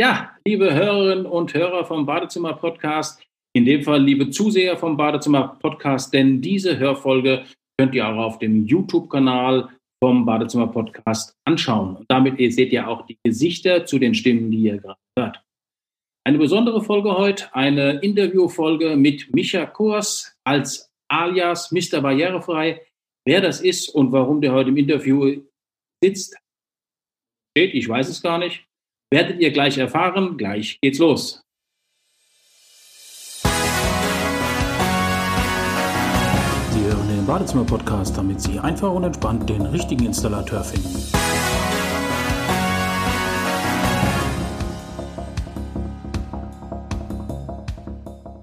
Ja, liebe Hörerinnen und Hörer vom Badezimmer Podcast, in dem Fall liebe Zuseher vom Badezimmer Podcast, denn diese Hörfolge könnt ihr auch auf dem YouTube-Kanal vom Badezimmer Podcast anschauen. Und damit seht ihr auch die Gesichter zu den Stimmen, die ihr gerade hört. Eine besondere Folge heute, eine Interviewfolge mit Micha Kurs als alias Mr. Barrierefrei. Wer das ist und warum der heute im Interview sitzt, steht, ich weiß es gar nicht. Werdet ihr gleich erfahren. Gleich geht's los. Sie hören den Badezimmer-Podcast, damit Sie einfach und entspannt den richtigen Installateur finden.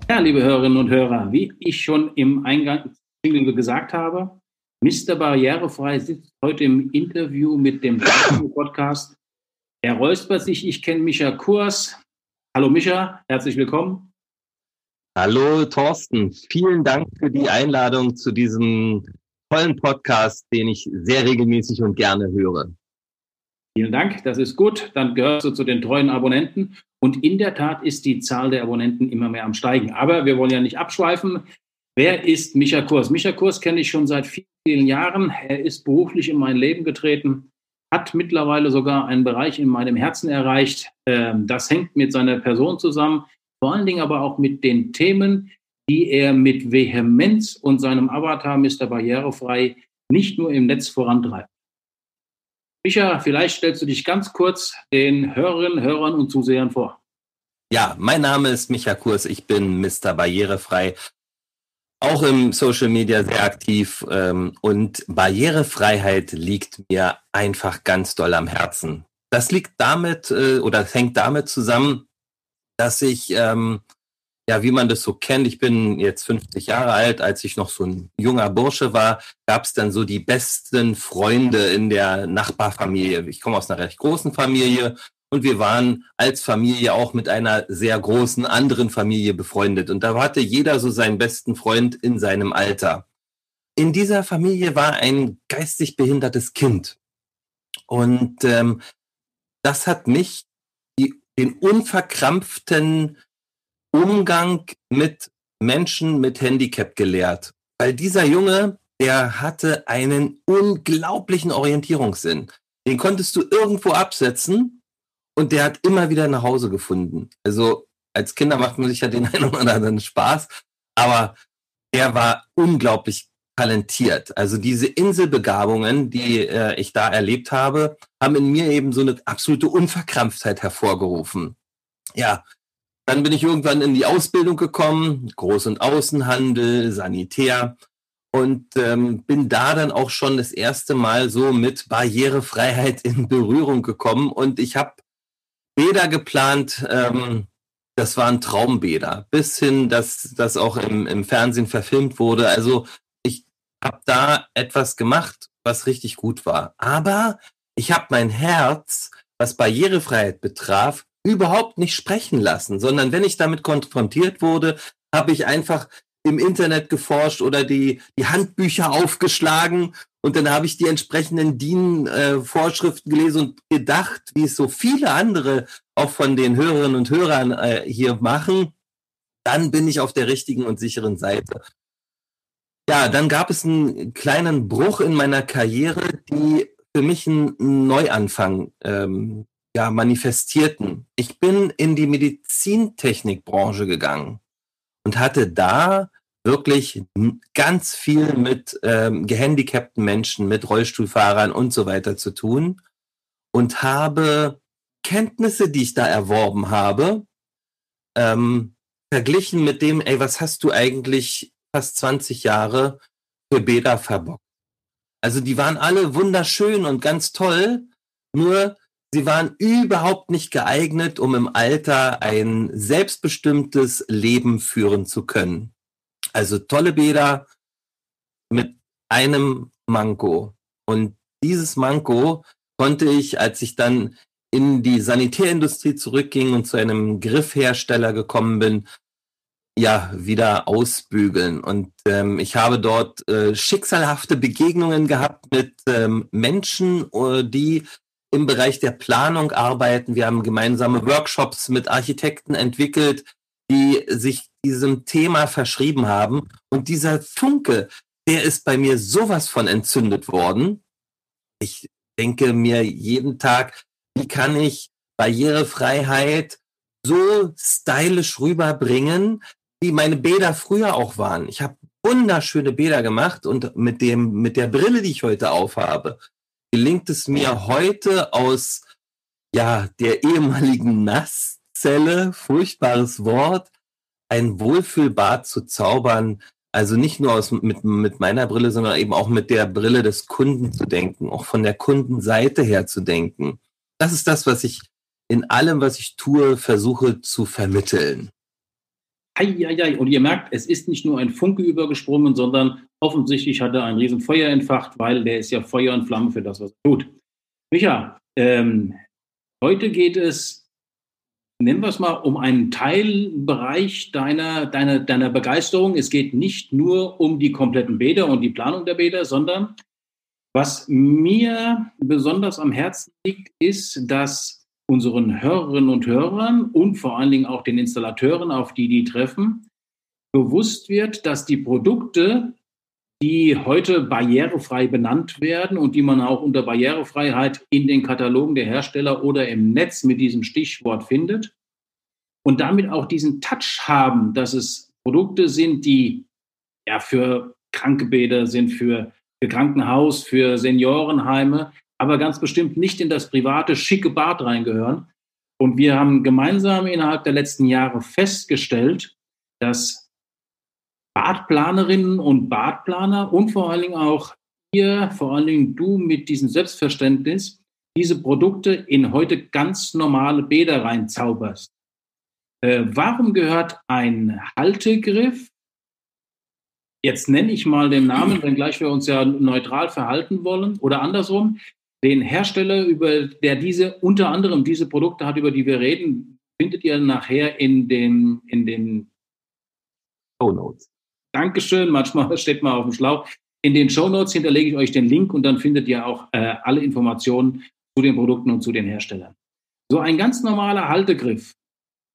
Ja, liebe Hörerinnen und Hörer, wie ich schon im Eingang gesagt habe, Mr. Barrierefrei sitzt heute im Interview mit dem Podcast er räuspert sich. Ich kenne Micha Kurs. Hallo Micha, herzlich willkommen. Hallo Thorsten, vielen Dank für die Einladung zu diesem tollen Podcast, den ich sehr regelmäßig und gerne höre. Vielen Dank, das ist gut. Dann gehörst du zu den treuen Abonnenten. Und in der Tat ist die Zahl der Abonnenten immer mehr am Steigen. Aber wir wollen ja nicht abschweifen. Wer ist Micha Kurs? Micha Kurs kenne ich schon seit vielen, vielen Jahren. Er ist beruflich in mein Leben getreten hat mittlerweile sogar einen Bereich in meinem Herzen erreicht. Ähm, das hängt mit seiner Person zusammen, vor allen Dingen aber auch mit den Themen, die er mit Vehemenz und seinem Avatar Mr. Barrierefrei nicht nur im Netz vorantreibt. Micha, vielleicht stellst du dich ganz kurz den Hörerinnen, Hörern und Zusehern vor. Ja, mein Name ist Micha Kurs, ich bin Mr. Barrierefrei auch im Social Media sehr aktiv ähm, und Barrierefreiheit liegt mir einfach ganz doll am Herzen. Das liegt damit äh, oder hängt damit zusammen, dass ich, ähm, ja, wie man das so kennt, ich bin jetzt 50 Jahre alt, als ich noch so ein junger Bursche war, gab es dann so die besten Freunde in der Nachbarfamilie. Ich komme aus einer recht großen Familie und wir waren als Familie auch mit einer sehr großen anderen Familie befreundet. Und da hatte jeder so seinen besten Freund in seinem Alter. In dieser Familie war ein geistig behindertes Kind. Und ähm, das hat mich die, den unverkrampften Umgang mit Menschen mit Handicap gelehrt. Weil dieser Junge, der hatte einen unglaublichen Orientierungssinn. Den konntest du irgendwo absetzen und der hat immer wieder nach Hause gefunden. Also als Kinder macht man sich ja den einen oder anderen Spaß, aber er war unglaublich talentiert. Also diese Inselbegabungen, die äh, ich da erlebt habe, haben in mir eben so eine absolute Unverkrampftheit hervorgerufen. Ja, dann bin ich irgendwann in die Ausbildung gekommen, Groß- und Außenhandel, Sanitär und ähm, bin da dann auch schon das erste Mal so mit Barrierefreiheit in Berührung gekommen und ich habe Bäder geplant. Ähm, das waren Traumbäder, bis hin, dass das auch im, im Fernsehen verfilmt wurde. Also ich habe da etwas gemacht, was richtig gut war. Aber ich habe mein Herz, was Barrierefreiheit betraf, überhaupt nicht sprechen lassen, sondern wenn ich damit konfrontiert wurde, habe ich einfach im Internet geforscht oder die, die Handbücher aufgeschlagen und dann habe ich die entsprechenden DIN-Vorschriften gelesen und gedacht, wie es so viele andere auch von den Hörerinnen und Hörern äh, hier machen. Dann bin ich auf der richtigen und sicheren Seite. Ja, dann gab es einen kleinen Bruch in meiner Karriere, die für mich einen Neuanfang ähm, ja, manifestierten. Ich bin in die Medizintechnikbranche gegangen und hatte da wirklich ganz viel mit ähm, gehandicapten Menschen, mit Rollstuhlfahrern und so weiter zu tun und habe Kenntnisse, die ich da erworben habe, ähm, verglichen mit dem, ey, was hast du eigentlich fast 20 Jahre für Bäder verbockt? Also die waren alle wunderschön und ganz toll, nur sie waren überhaupt nicht geeignet, um im Alter ein selbstbestimmtes Leben führen zu können. Also tolle Bäder mit einem Manko. Und dieses Manko konnte ich, als ich dann in die Sanitärindustrie zurückging und zu einem Griffhersteller gekommen bin, ja, wieder ausbügeln. Und ähm, ich habe dort äh, schicksalhafte Begegnungen gehabt mit ähm, Menschen, äh, die im Bereich der Planung arbeiten. Wir haben gemeinsame Workshops mit Architekten entwickelt, die sich diesem Thema verschrieben haben. Und dieser Funke, der ist bei mir sowas von entzündet worden. Ich denke mir jeden Tag, wie kann ich Barrierefreiheit so stylisch rüberbringen, wie meine Bäder früher auch waren. Ich habe wunderschöne Bäder gemacht und mit dem mit der Brille, die ich heute aufhabe, gelingt es mir heute aus ja der ehemaligen Nasszelle, furchtbares Wort, ein Wohlfühlbad zu zaubern. Also nicht nur aus, mit, mit meiner Brille, sondern eben auch mit der Brille des Kunden zu denken, auch von der Kundenseite her zu denken. Das ist das, was ich in allem, was ich tue, versuche zu vermitteln. Eieiei. Und ihr merkt, es ist nicht nur ein Funke übergesprungen, sondern offensichtlich hat er ein Riesenfeuer entfacht, weil der ist ja Feuer und Flamme für das, was er tut. Micha, ähm, heute geht es, nennen wir es mal, um einen Teilbereich deiner, deiner, deiner Begeisterung. Es geht nicht nur um die kompletten Bäder und die Planung der Bäder, sondern was mir besonders am Herzen liegt, ist, dass unseren Hörerinnen und Hörern und vor allen Dingen auch den Installateuren, auf die die treffen, bewusst wird, dass die Produkte, die heute barrierefrei benannt werden und die man auch unter Barrierefreiheit in den Katalogen der Hersteller oder im Netz mit diesem Stichwort findet und damit auch diesen Touch haben, dass es Produkte sind, die ja für Krankebäder sind, für, für Krankenhaus, für Seniorenheime, aber ganz bestimmt nicht in das private, schicke Bad reingehören. Und wir haben gemeinsam innerhalb der letzten Jahre festgestellt, dass Badplanerinnen und Badplaner und vor allen Dingen auch ihr, vor allen Dingen du mit diesem Selbstverständnis, diese Produkte in heute ganz normale Bäder reinzauberst. Äh, warum gehört ein Haltegriff, jetzt nenne ich mal den Namen, wenngleich wir uns ja neutral verhalten wollen, oder andersrum, den Hersteller, über der diese unter anderem diese Produkte hat, über die wir reden, findet ihr nachher in den, in den Show Notes. Dankeschön. Manchmal steht man auf dem Schlauch. In den Show Notes hinterlege ich euch den Link und dann findet ihr auch äh, alle Informationen zu den Produkten und zu den Herstellern. So ein ganz normaler Haltegriff,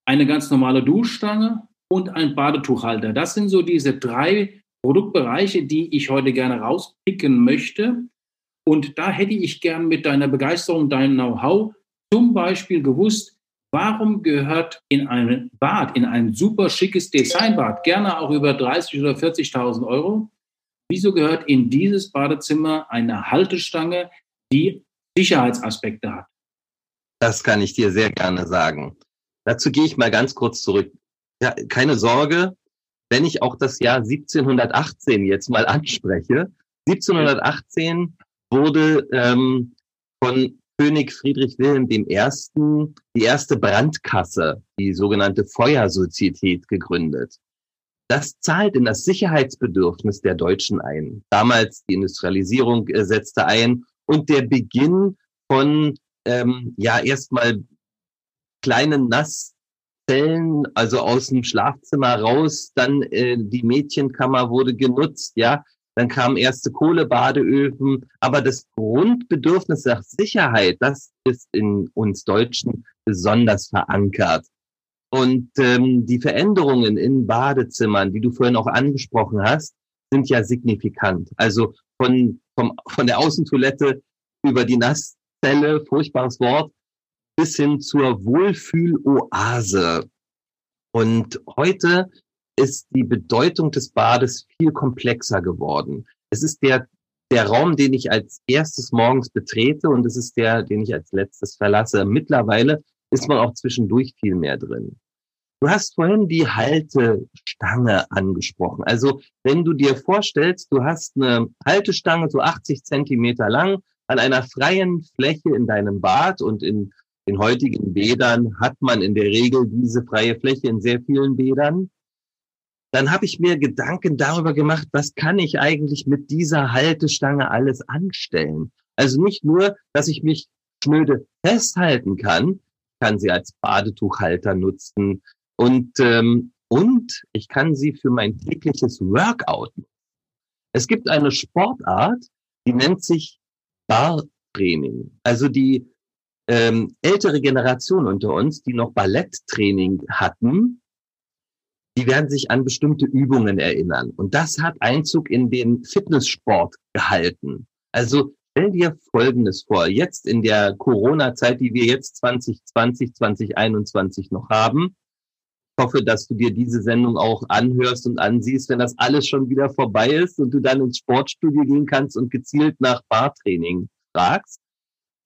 eine ganz normale Duschstange und ein Badetuchhalter. Das sind so diese drei Produktbereiche, die ich heute gerne rauspicken möchte, und da hätte ich gern mit deiner Begeisterung, deinem Know-how zum Beispiel gewusst, warum gehört in ein Bad, in ein super schickes Designbad, gerne auch über 30 oder 40.000 Euro, wieso gehört in dieses Badezimmer eine Haltestange, die Sicherheitsaspekte hat? Das kann ich dir sehr gerne sagen. Dazu gehe ich mal ganz kurz zurück. Ja, keine Sorge, wenn ich auch das Jahr 1718 jetzt mal anspreche. 1718 wurde ähm, von König Friedrich Wilhelm I. die erste Brandkasse, die sogenannte Feuersozietät, gegründet. Das zahlt in das Sicherheitsbedürfnis der Deutschen ein. Damals die Industrialisierung äh, setzte ein und der Beginn von ähm, ja erstmal kleinen Nasszellen, also aus dem Schlafzimmer raus, dann äh, die Mädchenkammer wurde genutzt, ja, dann kamen erste Kohlebadeöfen, aber das Grundbedürfnis nach Sicherheit, das ist in uns Deutschen besonders verankert. Und ähm, die Veränderungen in Badezimmern, die du vorhin auch angesprochen hast, sind ja signifikant. Also von, vom, von der Außentoilette über die Nasszelle, furchtbares Wort, bis hin zur Wohlfühloase. Und heute ist die Bedeutung des Bades viel komplexer geworden. Es ist der, der Raum, den ich als erstes morgens betrete und es ist der, den ich als letztes verlasse. Mittlerweile ist man auch zwischendurch viel mehr drin. Du hast vorhin die Haltestange angesprochen. Also wenn du dir vorstellst, du hast eine Haltestange so 80 Zentimeter lang an einer freien Fläche in deinem Bad und in den heutigen Bädern hat man in der Regel diese freie Fläche in sehr vielen Bädern dann habe ich mir Gedanken darüber gemacht, was kann ich eigentlich mit dieser Haltestange alles anstellen. Also nicht nur, dass ich mich schnöde festhalten kann, kann sie als Badetuchhalter nutzen und ähm, und ich kann sie für mein tägliches Workout. Es gibt eine Sportart, die nennt sich Bartraining. Also die ähm, ältere Generationen unter uns, die noch Balletttraining hatten, die werden sich an bestimmte Übungen erinnern. Und das hat Einzug in den Fitnesssport gehalten. Also stell dir Folgendes vor. Jetzt in der Corona-Zeit, die wir jetzt 2020, 2021 noch haben. Ich hoffe, dass du dir diese Sendung auch anhörst und ansiehst, wenn das alles schon wieder vorbei ist und du dann ins Sportstudio gehen kannst und gezielt nach Bartraining fragst.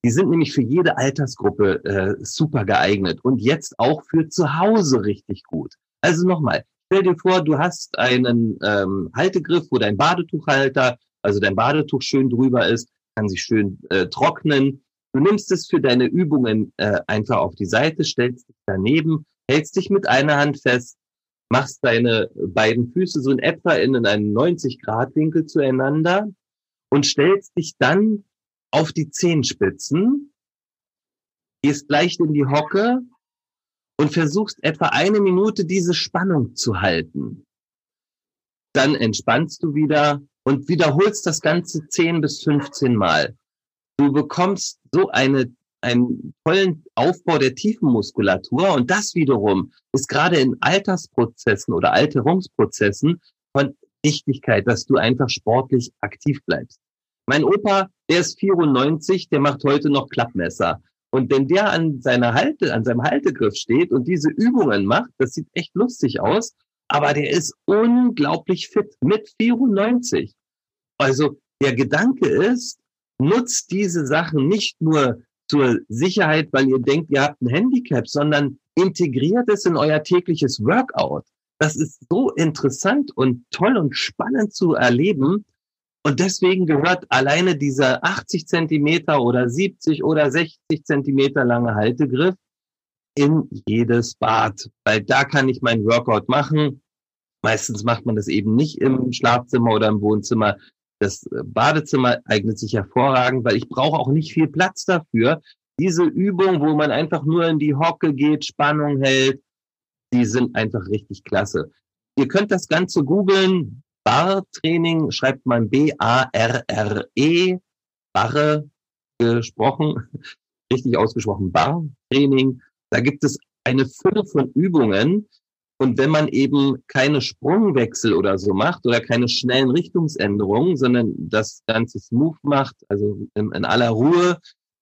Die sind nämlich für jede Altersgruppe äh, super geeignet und jetzt auch für zu Hause richtig gut. Also nochmal, stell dir vor, du hast einen ähm, Haltegriff, wo dein Badetuchhalter, also dein Badetuch schön drüber ist, kann sich schön äh, trocknen. Du nimmst es für deine Übungen äh, einfach auf die Seite, stellst dich daneben, hältst dich mit einer Hand fest, machst deine beiden Füße so in etwa in einen 90-Grad-Winkel zueinander und stellst dich dann auf die Zehenspitzen, gehst leicht in die Hocke und versuchst etwa eine Minute diese Spannung zu halten. Dann entspannst du wieder und wiederholst das Ganze 10 bis 15 Mal. Du bekommst so eine, einen tollen Aufbau der Tiefenmuskulatur und das wiederum ist gerade in Altersprozessen oder Alterungsprozessen von Wichtigkeit, dass du einfach sportlich aktiv bleibst. Mein Opa, der ist 94, der macht heute noch Klappmesser. Und wenn der an seiner Halte, an seinem Haltegriff steht und diese Übungen macht, das sieht echt lustig aus, aber der ist unglaublich fit mit 94. Also der Gedanke ist, nutzt diese Sachen nicht nur zur Sicherheit, weil ihr denkt, ihr habt ein Handicap, sondern integriert es in euer tägliches Workout. Das ist so interessant und toll und spannend zu erleben. Und deswegen gehört alleine dieser 80 Zentimeter oder 70 oder 60 Zentimeter lange Haltegriff in jedes Bad, weil da kann ich mein Workout machen. Meistens macht man das eben nicht im Schlafzimmer oder im Wohnzimmer. Das Badezimmer eignet sich hervorragend, weil ich brauche auch nicht viel Platz dafür. Diese Übung, wo man einfach nur in die Hocke geht, Spannung hält, die sind einfach richtig klasse. Ihr könnt das Ganze googeln, Barre-Training schreibt man B-A-R-R-E, Barre gesprochen, richtig ausgesprochen, Barre-Training. Da gibt es eine Fülle von Übungen. Und wenn man eben keine Sprungwechsel oder so macht oder keine schnellen Richtungsänderungen, sondern das Ganze smooth macht, also in, in aller Ruhe,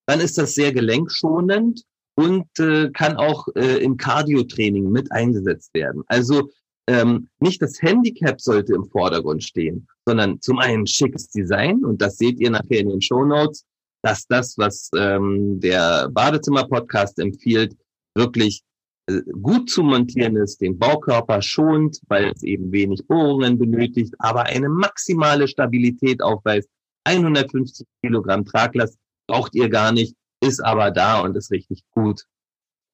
dann ist das sehr gelenkschonend und äh, kann auch äh, im Cardio-Training mit eingesetzt werden. Also ähm, nicht das Handicap sollte im Vordergrund stehen, sondern zum einen schickes Design und das seht ihr nachher in den Show Notes, dass das, was ähm, der Badezimmer-Podcast empfiehlt, wirklich äh, gut zu montieren ist, den Baukörper schont, weil es eben wenig Bohrungen benötigt, aber eine maximale Stabilität aufweist. 150 Kilogramm Traglast braucht ihr gar nicht, ist aber da und ist richtig gut.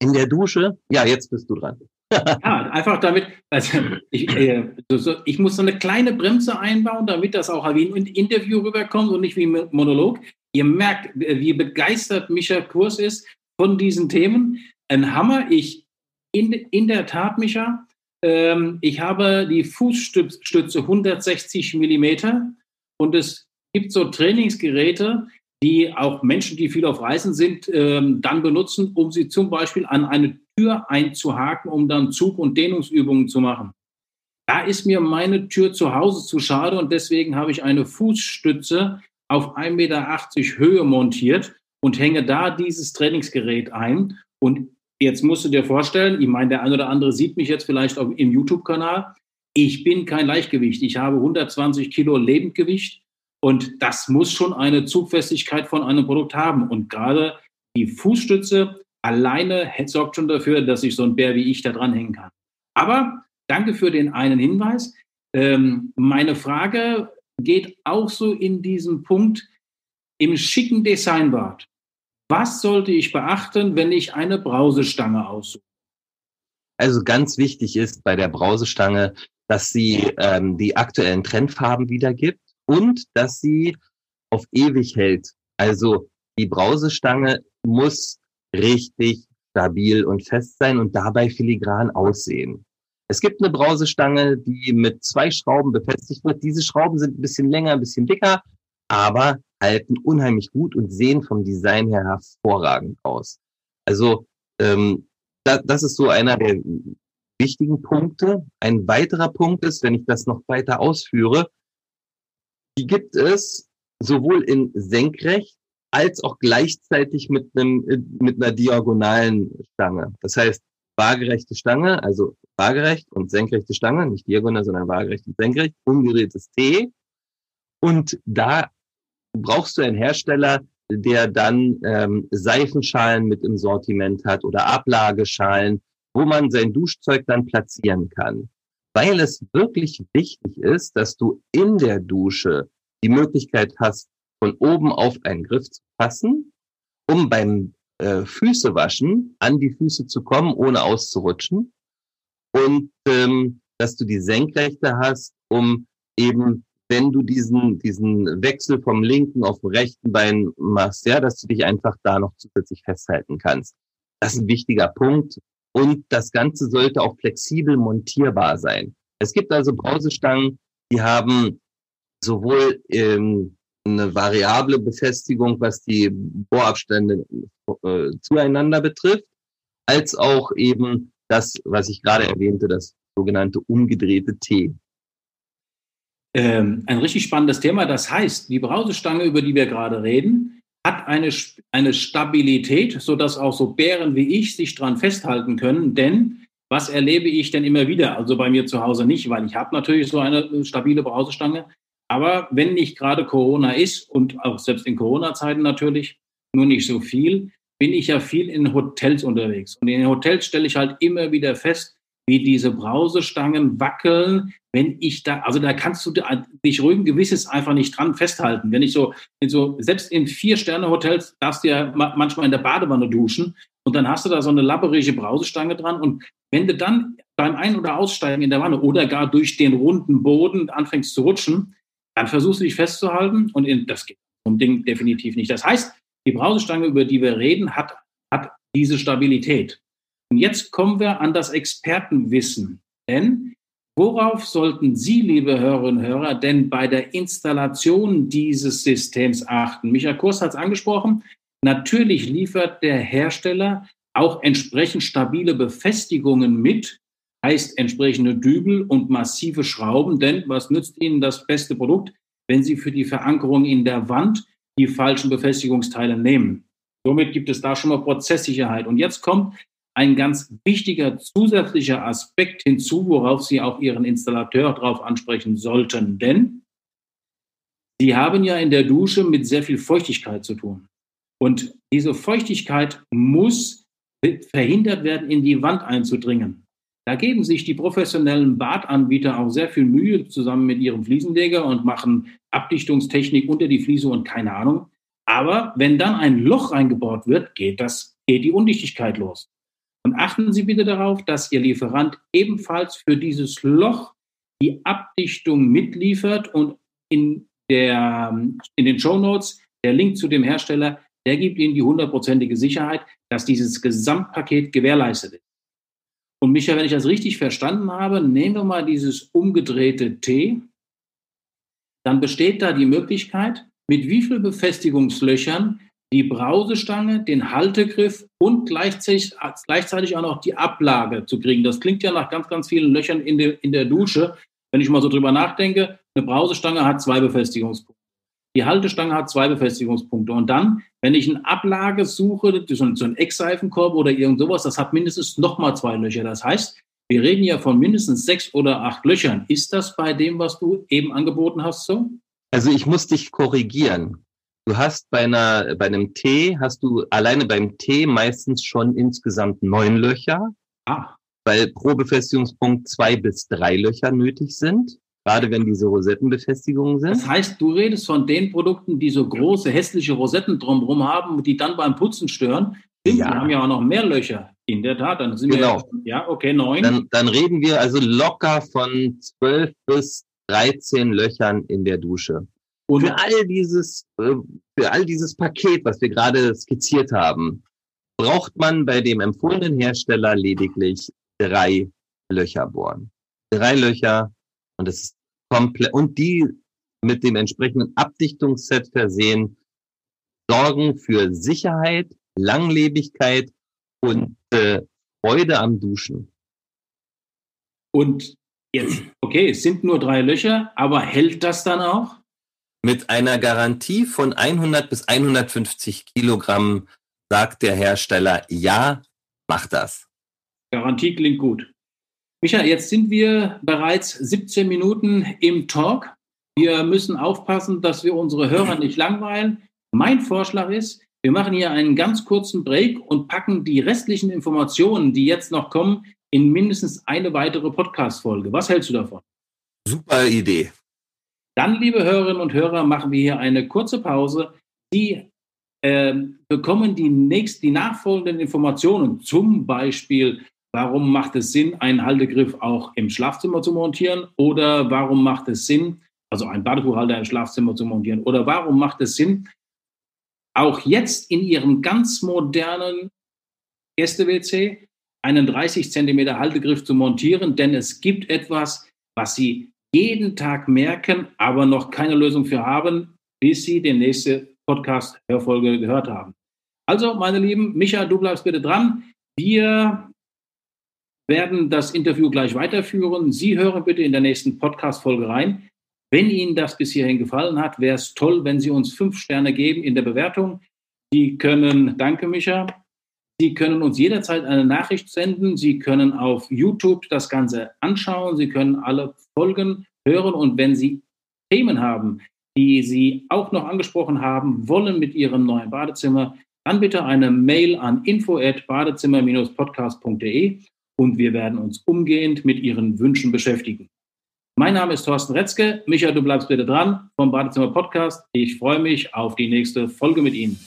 In der Dusche, ja, jetzt bist du dran ja, einfach damit, also ich, äh, so, ich muss so eine kleine Bremse einbauen, damit das auch wie ein Interview rüberkommt und nicht wie ein Monolog. Ihr merkt, wie begeistert Micha Kurs ist von diesen Themen. Ein Hammer. Ich, in, in der Tat, Micha, ähm, ich habe die Fußstütze 160 Millimeter und es gibt so Trainingsgeräte, die auch Menschen, die viel auf Reisen sind, ähm, dann benutzen, um sie zum Beispiel an eine Tür einzuhaken, um dann Zug- und Dehnungsübungen zu machen. Da ist mir meine Tür zu Hause zu schade und deswegen habe ich eine Fußstütze auf 1,80 Meter Höhe montiert und hänge da dieses Trainingsgerät ein. Und jetzt musst du dir vorstellen, ich meine, der eine oder andere sieht mich jetzt vielleicht auch im YouTube-Kanal. Ich bin kein Leichtgewicht. Ich habe 120 Kilo Lebendgewicht und das muss schon eine Zugfestigkeit von einem Produkt haben. Und gerade die Fußstütze alleine sorgt schon dafür, dass ich so ein Bär wie ich da dranhängen kann. Aber danke für den einen Hinweis. Ähm, meine Frage geht auch so in diesem Punkt im schicken Designbad. Was sollte ich beachten, wenn ich eine Brausestange aussuche? Also ganz wichtig ist bei der Brausestange, dass sie ähm, die aktuellen Trendfarben wiedergibt und dass sie auf ewig hält. Also die Brausestange muss richtig stabil und fest sein und dabei filigran aussehen. Es gibt eine Brausestange, die mit zwei Schrauben befestigt wird. Diese Schrauben sind ein bisschen länger, ein bisschen dicker, aber halten unheimlich gut und sehen vom Design her hervorragend aus. Also ähm, da, das ist so einer der wichtigen Punkte. Ein weiterer Punkt ist, wenn ich das noch weiter ausführe, die gibt es sowohl in senkrecht als auch gleichzeitig mit einem mit einer diagonalen Stange. Das heißt waagerechte Stange, also waagerecht und senkrechte Stange, nicht diagonal, sondern waagerecht und senkrecht, umgedrehtes T. Und da brauchst du einen Hersteller, der dann ähm, Seifenschalen mit im Sortiment hat oder Ablageschalen, wo man sein Duschzeug dann platzieren kann. Weil es wirklich wichtig ist, dass du in der Dusche die Möglichkeit hast, von oben auf einen Griff zu fassen, um beim äh, Füße waschen an die Füße zu kommen, ohne auszurutschen. Und ähm, dass du die Senkrechte hast, um eben wenn du diesen, diesen Wechsel vom linken auf dem rechten Bein machst, ja, dass du dich einfach da noch zusätzlich festhalten kannst. Das ist ein wichtiger Punkt. Und das Ganze sollte auch flexibel montierbar sein. Es gibt also Brausestangen, die haben sowohl ähm, eine variable Befestigung, was die Bohrabstände äh, zueinander betrifft, als auch eben das, was ich gerade erwähnte, das sogenannte umgedrehte T ähm, ein richtig spannendes Thema. Das heißt, die Brausestange, über die wir gerade reden, hat eine, eine Stabilität, sodass auch so Bären wie ich sich dran festhalten können. Denn was erlebe ich denn immer wieder? Also bei mir zu Hause nicht, weil ich habe natürlich so eine stabile Brausestange. Aber wenn nicht gerade Corona ist und auch selbst in Corona-Zeiten natürlich, nur nicht so viel, bin ich ja viel in Hotels unterwegs. Und in den Hotels stelle ich halt immer wieder fest, wie diese Brausestangen wackeln, wenn ich da, also da kannst du dich ruhigen Gewisses einfach nicht dran festhalten. Wenn ich so, so selbst in Vier-Sterne-Hotels darfst du ja manchmal in der Badewanne duschen und dann hast du da so eine labberige Brausestange dran und wenn du dann beim Ein- oder Aussteigen in der Wanne oder gar durch den runden Boden anfängst zu rutschen, dann versuchst du dich festzuhalten und in, das geht um Ding definitiv nicht. Das heißt, die Brausestange, über die wir reden, hat, hat diese Stabilität. Und jetzt kommen wir an das Expertenwissen. Denn worauf sollten Sie, liebe Hörerinnen und Hörer, denn bei der Installation dieses Systems achten? Michael Kurs hat es angesprochen. Natürlich liefert der Hersteller auch entsprechend stabile Befestigungen mit, heißt entsprechende Dübel und massive Schrauben, denn was nützt Ihnen das beste Produkt, wenn Sie für die Verankerung in der Wand die falschen Befestigungsteile nehmen? Somit gibt es da schon mal Prozesssicherheit. Und jetzt kommt ein ganz wichtiger zusätzlicher Aspekt hinzu, worauf Sie auch Ihren Installateur darauf ansprechen sollten. Denn Sie haben ja in der Dusche mit sehr viel Feuchtigkeit zu tun. Und diese Feuchtigkeit muss verhindert werden, in die Wand einzudringen. Da geben sich die professionellen Badanbieter auch sehr viel Mühe zusammen mit ihrem Fliesenleger und machen Abdichtungstechnik unter die Fliese und keine Ahnung. Aber wenn dann ein Loch reingebohrt wird, geht das, geht die Undichtigkeit los. Und achten Sie bitte darauf, dass Ihr Lieferant ebenfalls für dieses Loch die Abdichtung mitliefert und in, der, in den Show Notes der Link zu dem Hersteller, der gibt Ihnen die hundertprozentige Sicherheit, dass dieses Gesamtpaket gewährleistet ist. Und Micha, wenn ich das richtig verstanden habe, nehmen wir mal dieses umgedrehte T, dann besteht da die Möglichkeit, mit wie viel Befestigungslöchern die Brausestange, den Haltegriff und gleichzeitig, gleichzeitig auch noch die Ablage zu kriegen. Das klingt ja nach ganz, ganz vielen Löchern in, de, in der Dusche. Wenn ich mal so drüber nachdenke, eine Brausestange hat zwei Befestigungspunkte. Die Haltestange hat zwei Befestigungspunkte. Und dann, wenn ich eine Ablage suche, so ein Eckseifenkorb oder irgend sowas, das hat mindestens nochmal zwei Löcher. Das heißt, wir reden ja von mindestens sechs oder acht Löchern. Ist das bei dem, was du eben angeboten hast, so? Also ich muss dich korrigieren. Du hast bei einer, bei einem T hast du alleine beim T meistens schon insgesamt neun Löcher. Ah. Weil pro Befestigungspunkt zwei bis drei Löcher nötig sind. Gerade wenn diese Rosettenbefestigungen sind. Das heißt, du redest von den Produkten, die so große, hässliche Rosetten drumherum haben, die dann beim Putzen stören. Stimmt, ja. Wir haben ja auch noch mehr Löcher. In der Tat, dann sind genau. wir. Ja, okay, neun. Dann, dann reden wir also locker von zwölf bis 13 Löchern in der Dusche. Und für all dieses, äh, für all dieses Paket, was wir gerade skizziert haben, braucht man bei dem empfohlenen Hersteller lediglich drei Löcher bohren. Drei Löcher und das ist komplett, und die mit dem entsprechenden Abdichtungsset versehen, sorgen für Sicherheit, Langlebigkeit und äh, Freude am Duschen. Und jetzt, okay, es sind nur drei Löcher, aber hält das dann auch? Mit einer Garantie von 100 bis 150 Kilogramm sagt der Hersteller, ja, mach das. Garantie klingt gut. Micha, jetzt sind wir bereits 17 Minuten im Talk. Wir müssen aufpassen, dass wir unsere Hörer nicht langweilen. Mein Vorschlag ist, wir machen hier einen ganz kurzen Break und packen die restlichen Informationen, die jetzt noch kommen, in mindestens eine weitere Podcast-Folge. Was hältst du davon? Super Idee. Dann, liebe Hörerinnen und Hörer, machen wir hier eine kurze Pause. Sie äh, bekommen die, nächst, die nachfolgenden Informationen, zum Beispiel, warum macht es Sinn, einen Haltegriff auch im Schlafzimmer zu montieren oder warum macht es Sinn, also einen Badetuchhalter im Schlafzimmer zu montieren oder warum macht es Sinn, auch jetzt in Ihrem ganz modernen Gäste-WC einen 30 Zentimeter Haltegriff zu montieren, denn es gibt etwas, was Sie jeden Tag merken, aber noch keine Lösung für haben, bis Sie die nächste Podcast-Hörfolge gehört haben. Also, meine Lieben, Micha, du bleibst bitte dran. Wir werden das Interview gleich weiterführen. Sie hören bitte in der nächsten Podcast-Folge rein. Wenn Ihnen das bis hierhin gefallen hat, wäre es toll, wenn Sie uns fünf Sterne geben in der Bewertung. Sie können, danke Micha, Sie können uns jederzeit eine Nachricht senden. Sie können auf YouTube das Ganze anschauen. Sie können alle Folgen hören. Und wenn Sie Themen haben, die Sie auch noch angesprochen haben wollen mit Ihrem neuen Badezimmer, dann bitte eine Mail an info@badezimmer-podcast.de und wir werden uns umgehend mit Ihren Wünschen beschäftigen. Mein Name ist Thorsten Retzke. Micha, du bleibst bitte dran vom Badezimmer Podcast. Ich freue mich auf die nächste Folge mit Ihnen.